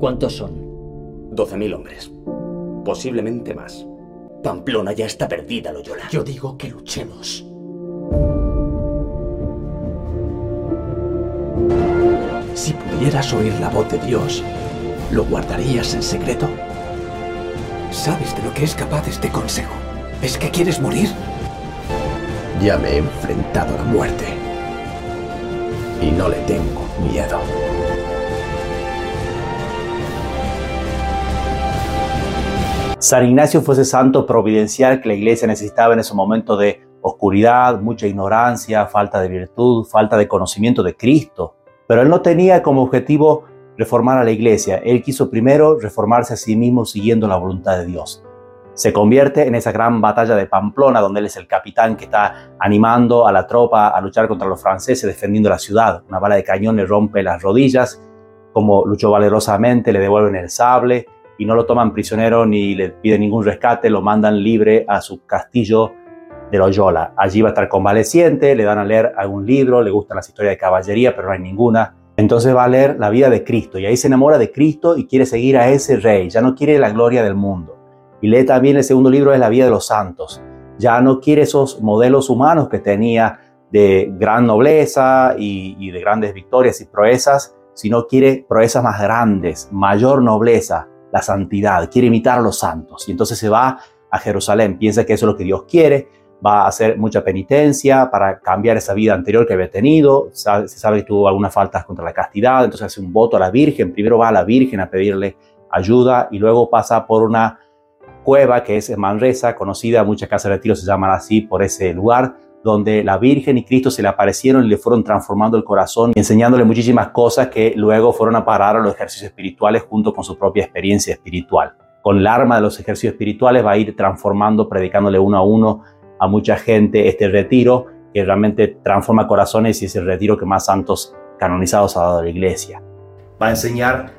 ¿Cuántos son? 12.000 hombres. Posiblemente más. Pamplona ya está perdida, Loyola. Yo digo que luchemos. Si pudieras oír la voz de Dios, ¿lo guardarías en secreto? ¿Sabes de lo que es capaz este consejo? ¿Es que quieres morir? Ya me he enfrentado a la muerte. Y no le tengo miedo. San Ignacio fue ese santo providencial que la iglesia necesitaba en ese momento de oscuridad, mucha ignorancia, falta de virtud, falta de conocimiento de Cristo. Pero él no tenía como objetivo reformar a la iglesia. Él quiso primero reformarse a sí mismo siguiendo la voluntad de Dios. Se convierte en esa gran batalla de Pamplona, donde él es el capitán que está animando a la tropa a luchar contra los franceses, defendiendo la ciudad. Una bala de cañón le rompe las rodillas, como luchó valerosamente, le devuelven el sable y no lo toman prisionero ni le piden ningún rescate, lo mandan libre a su castillo de Loyola. Allí va a estar convaleciente, le dan a leer algún libro, le gustan las historias de caballería, pero no hay ninguna. Entonces va a leer la vida de Cristo y ahí se enamora de Cristo y quiere seguir a ese rey, ya no quiere la gloria del mundo. Y lee también el segundo libro de la vida de los santos. Ya no quiere esos modelos humanos que tenía de gran nobleza y, y de grandes victorias y proezas, sino quiere proezas más grandes, mayor nobleza, la santidad, quiere imitar a los santos. Y entonces se va a Jerusalén, piensa que eso es lo que Dios quiere, va a hacer mucha penitencia para cambiar esa vida anterior que había tenido, se sabe que tuvo algunas faltas contra la castidad, entonces hace un voto a la Virgen, primero va a la Virgen a pedirle ayuda y luego pasa por una cueva que es Manresa, conocida, muchas casas de retiro se llaman así por ese lugar, donde la Virgen y Cristo se le aparecieron y le fueron transformando el corazón, enseñándole muchísimas cosas que luego fueron a parar a los ejercicios espirituales junto con su propia experiencia espiritual. Con el arma de los ejercicios espirituales va a ir transformando, predicándole uno a uno a mucha gente este retiro, que realmente transforma corazones y es el retiro que más santos canonizados ha dado la iglesia. Va a enseñar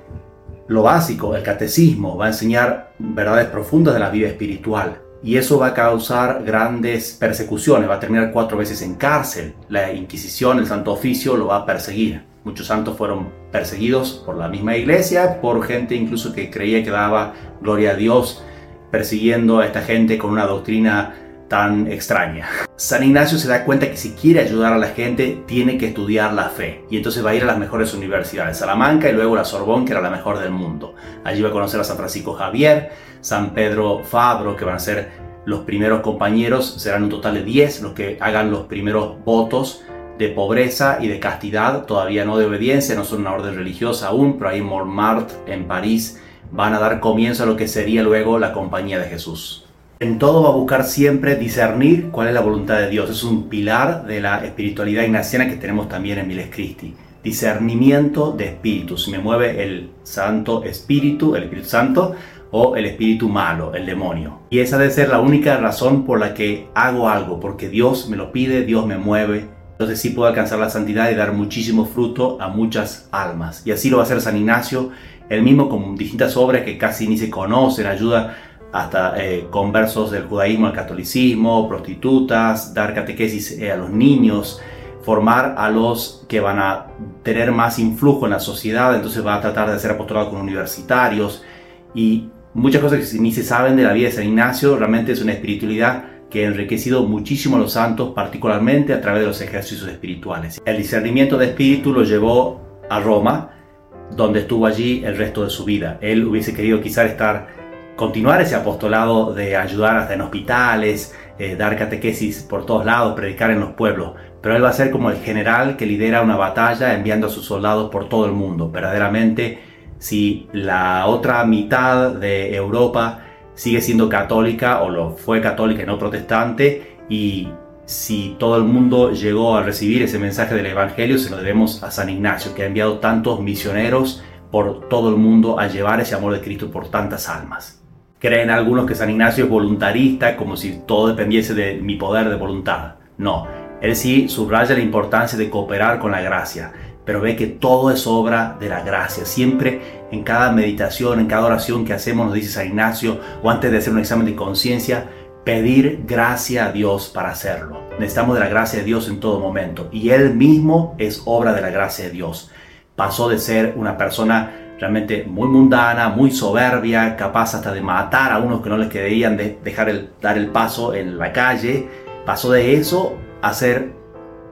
lo básico, el catecismo, va a enseñar verdades profundas de la vida espiritual, y eso va a causar grandes persecuciones, va a terminar cuatro veces en cárcel. La Inquisición, el Santo Oficio lo va a perseguir. Muchos santos fueron perseguidos por la misma iglesia, por gente incluso que creía que daba gloria a Dios, persiguiendo a esta gente con una doctrina tan extraña. San Ignacio se da cuenta que si quiere ayudar a la gente, tiene que estudiar la fe. Y entonces va a ir a las mejores universidades, Salamanca y luego la Sorbonne, que era la mejor del mundo. Allí va a conocer a San Francisco Javier, San Pedro Fabro, que van a ser los primeros compañeros. Serán un total de 10 los que hagan los primeros votos de pobreza y de castidad, todavía no de obediencia, no son una orden religiosa aún, pero ahí en Montmartre, en París, van a dar comienzo a lo que sería luego la compañía de Jesús. En todo va a buscar siempre discernir cuál es la voluntad de Dios. Es un pilar de la espiritualidad ignaciana que tenemos también en Miles Christi. Discernimiento de espíritu. Si me mueve el Santo Espíritu, el Espíritu Santo, o el espíritu malo, el demonio. Y esa debe ser la única razón por la que hago algo, porque Dios me lo pide, Dios me mueve. Entonces sí puedo alcanzar la santidad y dar muchísimo fruto a muchas almas. Y así lo va a hacer San Ignacio, él mismo con distintas obras que casi ni se conocen, ayuda hasta eh, conversos del judaísmo al catolicismo, prostitutas, dar catequesis eh, a los niños, formar a los que van a tener más influjo en la sociedad, entonces va a tratar de hacer apostolado con universitarios y muchas cosas que ni se saben de la vida de San Ignacio, realmente es una espiritualidad que ha enriquecido muchísimo a los santos, particularmente a través de los ejercicios espirituales. El discernimiento de espíritu lo llevó a Roma, donde estuvo allí el resto de su vida. Él hubiese querido quizás estar continuar ese apostolado de ayudar hasta en hospitales, eh, dar catequesis por todos lados, predicar en los pueblos. Pero él va a ser como el general que lidera una batalla enviando a sus soldados por todo el mundo. Verdaderamente, si la otra mitad de Europa sigue siendo católica o lo fue católica y no protestante, y si todo el mundo llegó a recibir ese mensaje del Evangelio, se lo debemos a San Ignacio, que ha enviado tantos misioneros por todo el mundo a llevar ese amor de Cristo por tantas almas. Creen algunos que San Ignacio es voluntarista, como si todo dependiese de mi poder de voluntad. No, él sí subraya la importancia de cooperar con la gracia, pero ve que todo es obra de la gracia. Siempre en cada meditación, en cada oración que hacemos, nos dice San Ignacio, o antes de hacer un examen de conciencia, pedir gracia a Dios para hacerlo. Necesitamos de la gracia de Dios en todo momento. Y Él mismo es obra de la gracia de Dios. Pasó de ser una persona realmente muy mundana, muy soberbia, capaz hasta de matar a unos que no les querían de dejar el, dar el paso en la calle, pasó de eso a ser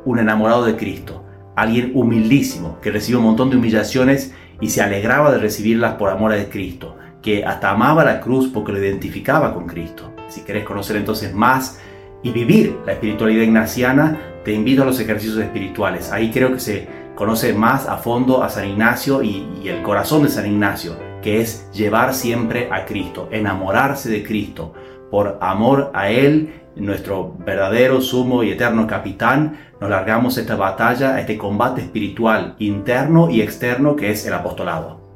un enamorado de Cristo, alguien humildísimo, que recibió un montón de humillaciones y se alegraba de recibirlas por amor a Cristo, que hasta amaba la cruz porque lo identificaba con Cristo. Si querés conocer entonces más y vivir la espiritualidad ignaciana, te invito a los ejercicios espirituales. Ahí creo que se conoce más a fondo a San Ignacio y, el corazón de San Ignacio, que es llevar siempre a Cristo, enamorarse de Cristo. Por amor a Él, nuestro verdadero, sumo y eterno capitán, nos largamos esta batalla, este combate espiritual interno y externo que es el apostolado.